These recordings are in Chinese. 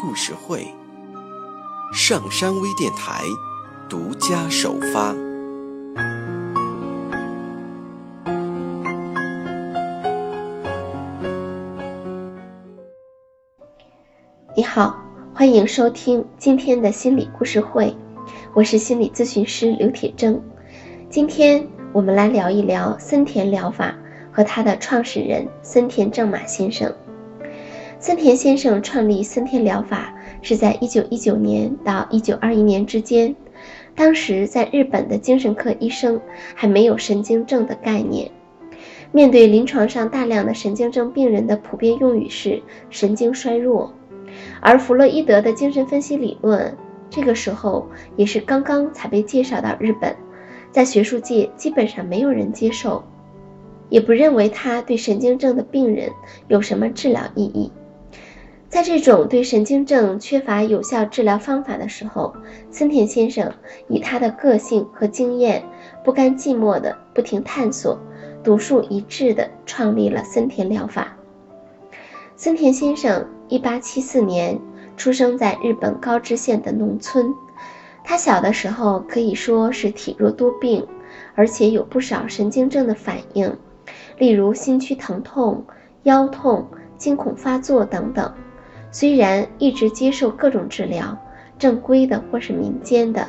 故事会，上山微电台独家首发。你好，欢迎收听今天的心理故事会，我是心理咨询师刘铁铮。今天我们来聊一聊森田疗法和它的创始人森田正马先生。森田先生创立森田疗法是在1919年到1921年之间，当时在日本的精神科医生还没有神经症的概念，面对临床上大量的神经症病人的普遍用语是神经衰弱，而弗洛伊德的精神分析理论这个时候也是刚刚才被介绍到日本，在学术界基本上没有人接受，也不认为他对神经症的病人有什么治疗意义。在这种对神经症缺乏有效治疗方法的时候，森田先生以他的个性和经验，不甘寂寞的不停探索，独树一帜的创立了森田疗法。森田先生1874年出生在日本高知县的农村，他小的时候可以说是体弱多病，而且有不少神经症的反应，例如心区疼痛、腰痛、惊恐发作等等。虽然一直接受各种治疗，正规的或是民间的，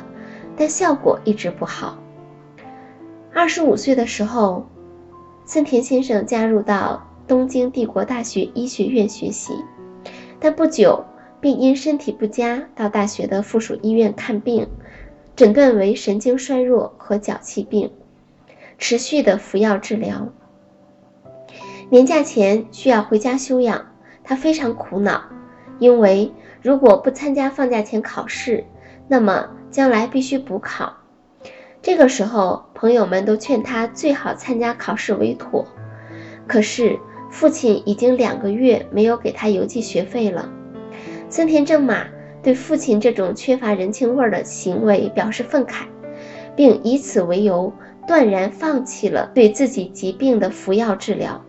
但效果一直不好。二十五岁的时候，森田先生加入到东京帝国大学医学院学习，但不久便因身体不佳到大学的附属医院看病，诊断为神经衰弱和脚气病，持续的服药治疗。年假前需要回家休养，他非常苦恼。因为如果不参加放假前考试，那么将来必须补考。这个时候，朋友们都劝他最好参加考试为妥。可是父亲已经两个月没有给他邮寄学费了。森田正马对父亲这种缺乏人情味的行为表示愤慨，并以此为由断然放弃了对自己疾病的服药治疗。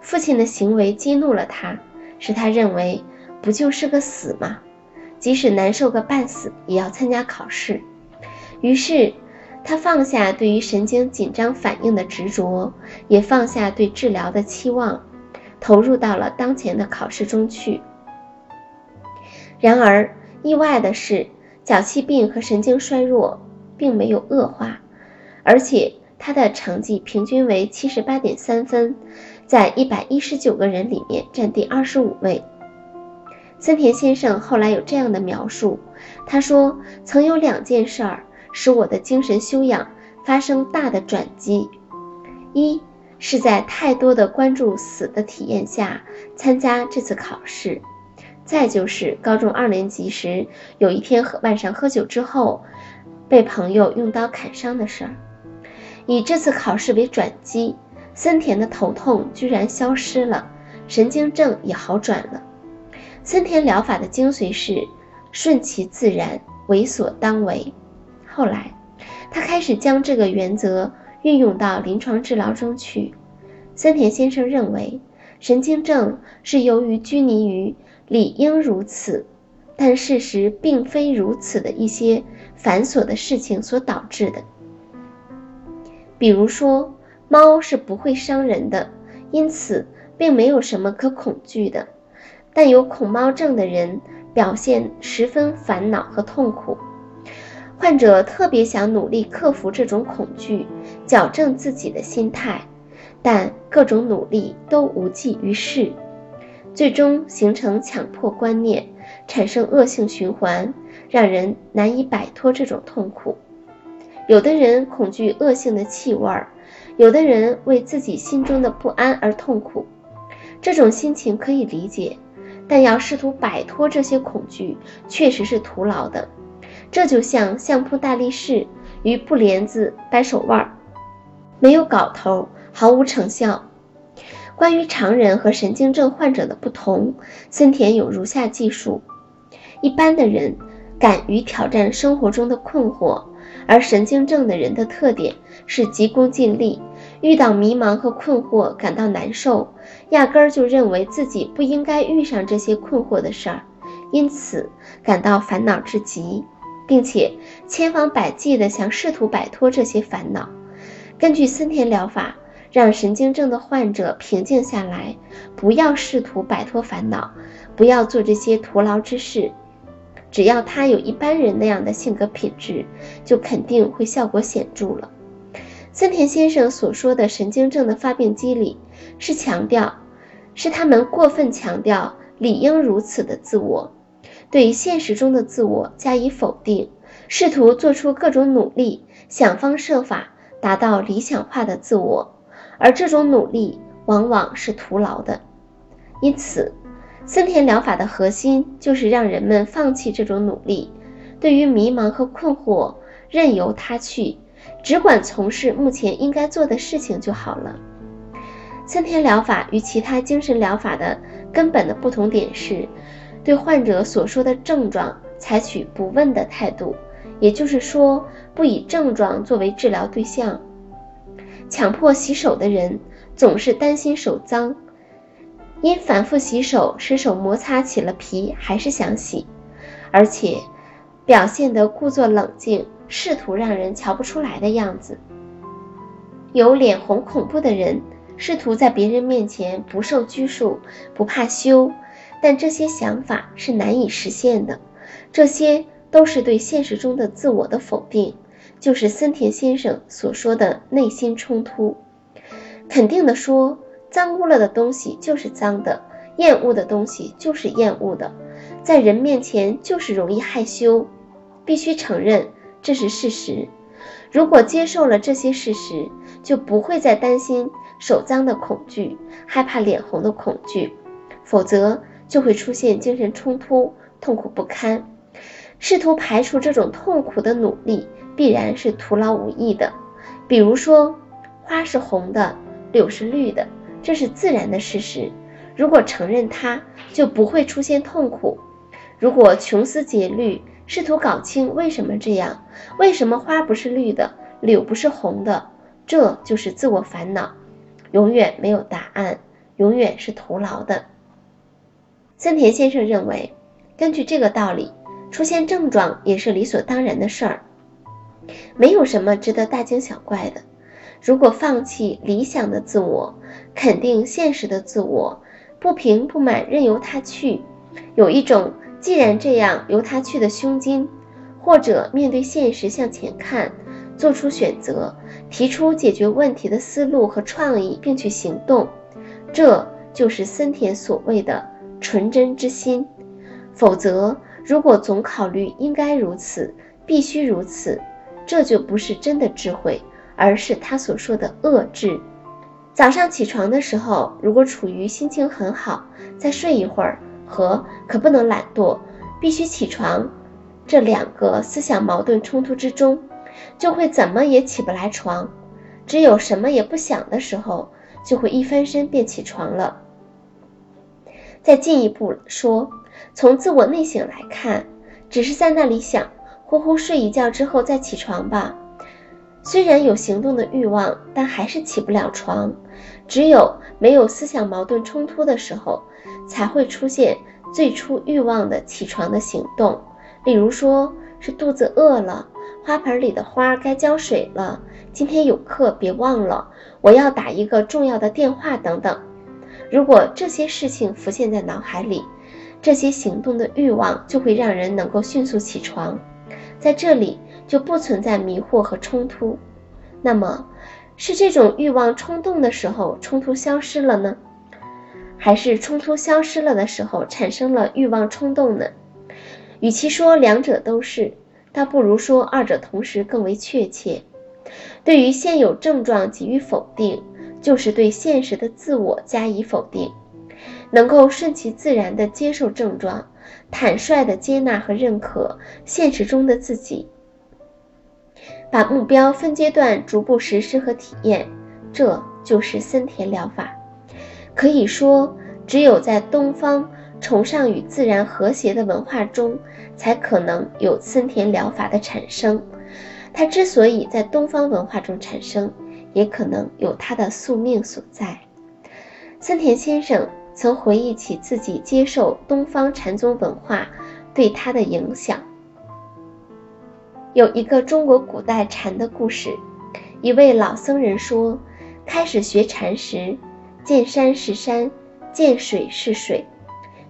父亲的行为激怒了他，使他认为。不就是个死吗？即使难受个半死，也要参加考试。于是，他放下对于神经紧张反应的执着，也放下对治疗的期望，投入到了当前的考试中去。然而，意外的是，脚气病和神经衰弱并没有恶化，而且他的成绩平均为七十八点三分，在一百一十九个人里面占第二十五位。森田先生后来有这样的描述，他说：“曾有两件事儿使我的精神修养发生大的转机，一是在太多的关注死的体验下参加这次考试，再就是高中二年级时有一天晚上喝酒之后，被朋友用刀砍伤的事儿。以这次考试为转机，森田的头痛居然消失了，神经症也好转了。”森田疗法的精髓是顺其自然，为所当为。后来，他开始将这个原则运用到临床治疗中去。森田先生认为，神经症是由于拘泥于理应如此，但事实并非如此的一些繁琐的事情所导致的。比如说，猫是不会伤人的，因此并没有什么可恐惧的。但有恐猫症的人表现十分烦恼和痛苦，患者特别想努力克服这种恐惧，矫正自己的心态，但各种努力都无济于事，最终形成强迫观念，产生恶性循环，让人难以摆脱这种痛苦。有的人恐惧恶性的气味儿，有的人为自己心中的不安而痛苦，这种心情可以理解。但要试图摆脱这些恐惧，确实是徒劳的。这就像相扑大力士与布帘子掰手腕，没有搞头，毫无成效。关于常人和神经症患者的不同，森田有如下记述：一般的人敢于挑战生活中的困惑，而神经症的人的特点是急功近利。遇到迷茫和困惑，感到难受，压根儿就认为自己不应该遇上这些困惑的事儿，因此感到烦恼至极，并且千方百计地想试图摆脱这些烦恼。根据森田疗法，让神经症的患者平静下来，不要试图摆脱烦恼，不要做这些徒劳之事。只要他有一般人那样的性格品质，就肯定会效果显著了。森田先生所说的神经症的发病机理，是强调，是他们过分强调理应如此的自我，对现实中的自我加以否定，试图做出各种努力，想方设法达到理想化的自我，而这种努力往往是徒劳的。因此，森田疗法的核心就是让人们放弃这种努力，对于迷茫和困惑，任由它去。只管从事目前应该做的事情就好了。森田疗法与其他精神疗法的根本的不同点是，对患者所说的症状采取不问的态度，也就是说，不以症状作为治疗对象。强迫洗手的人总是担心手脏，因反复洗手使手摩擦起了皮，还是想洗，而且表现得故作冷静。试图让人瞧不出来的样子。有脸红恐怖的人，试图在别人面前不受拘束、不怕羞，但这些想法是难以实现的。这些都是对现实中的自我的否定，就是森田先生所说的内心冲突。肯定的说，脏污了的东西就是脏的，厌恶的东西就是厌恶的，在人面前就是容易害羞，必须承认。这是事实。如果接受了这些事实，就不会再担心手脏的恐惧，害怕脸红的恐惧，否则就会出现精神冲突，痛苦不堪。试图排除这种痛苦的努力，必然是徒劳无益的。比如说，花是红的，柳是绿的，这是自然的事实。如果承认它，就不会出现痛苦。如果穷思竭虑，试图搞清为什么这样，为什么花不是绿的，柳不是红的，这就是自我烦恼，永远没有答案，永远是徒劳的。森田先生认为，根据这个道理，出现症状也是理所当然的事儿，没有什么值得大惊小怪的。如果放弃理想的自我，肯定现实的自我，不平不满任由他去，有一种。既然这样，由他去的胸襟，或者面对现实向前看，做出选择，提出解决问题的思路和创意，并去行动，这就是森田所谓的纯真之心。否则，如果总考虑应该如此，必须如此，这就不是真的智慧，而是他所说的恶智。早上起床的时候，如果处于心情很好，再睡一会儿。和可不能懒惰，必须起床，这两个思想矛盾冲突之中，就会怎么也起不来床。只有什么也不想的时候，就会一翻身便起床了。再进一步说，从自我内省来看，只是在那里想，呼呼睡一觉之后再起床吧。虽然有行动的欲望，但还是起不了床。只有没有思想矛盾冲突的时候。才会出现最初欲望的起床的行动，例如说是肚子饿了，花盆里的花该浇水了，今天有课别忘了，我要打一个重要的电话等等。如果这些事情浮现在脑海里，这些行动的欲望就会让人能够迅速起床，在这里就不存在迷惑和冲突。那么，是这种欲望冲动的时候，冲突消失了呢？还是冲突消失了的时候产生了欲望冲动呢？与其说两者都是，倒不如说二者同时更为确切。对于现有症状给予否定，就是对现实的自我加以否定。能够顺其自然地接受症状，坦率地接纳和认可现实中的自己，把目标分阶段逐步实施和体验，这就是森田疗法。可以说，只有在东方崇尚与自然和谐的文化中，才可能有森田疗法的产生。它之所以在东方文化中产生，也可能有它的宿命所在。森田先生曾回忆起自己接受东方禅宗文化对他的影响。有一个中国古代禅的故事，一位老僧人说，开始学禅时，见山是山，见水是水，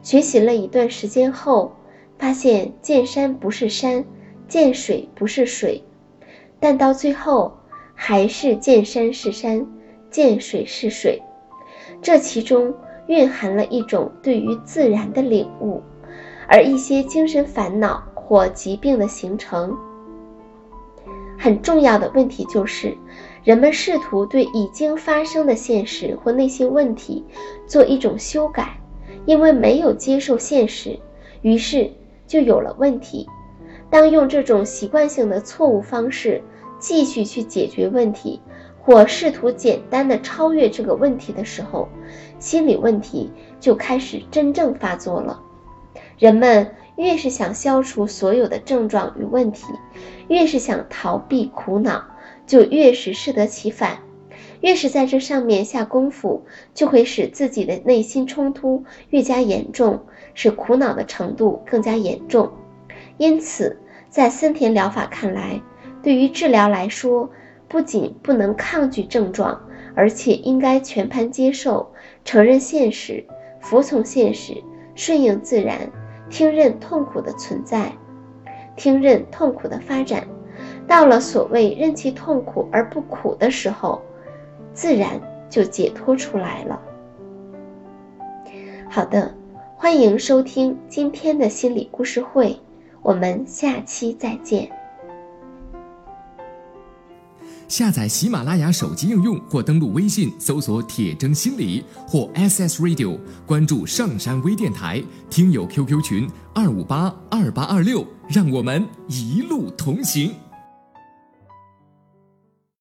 学习了一段时间后，发现见山不是山，见水不是水。但到最后，还是见山是山，见水是水。这其中蕴含了一种对于自然的领悟，而一些精神烦恼或疾病的形成，很重要的问题就是，人们试图对已经发生的现实或内心问题做一种修改，因为没有接受现实，于是就有了问题。当用这种习惯性的错误方式。继续去解决问题，或试图简单的超越这个问题的时候，心理问题就开始真正发作了。人们越是想消除所有的症状与问题，越是想逃避苦恼，就越是适得其反。越是在这上面下功夫，就会使自己的内心冲突越加严重，使苦恼的程度更加严重。因此，在森田疗法看来。对于治疗来说，不仅不能抗拒症状，而且应该全盘接受、承认现实、服从现实、顺应自然、听任痛苦的存在、听任痛苦的发展。到了所谓任其痛苦而不苦的时候，自然就解脱出来了。好的，欢迎收听今天的心理故事会，我们下期再见。下载喜马拉雅手机应用或登录微信搜索“铁铮心理”或 SS Radio，关注上山微电台，听友 QQ 群二五八二八二六，让我们一路同行。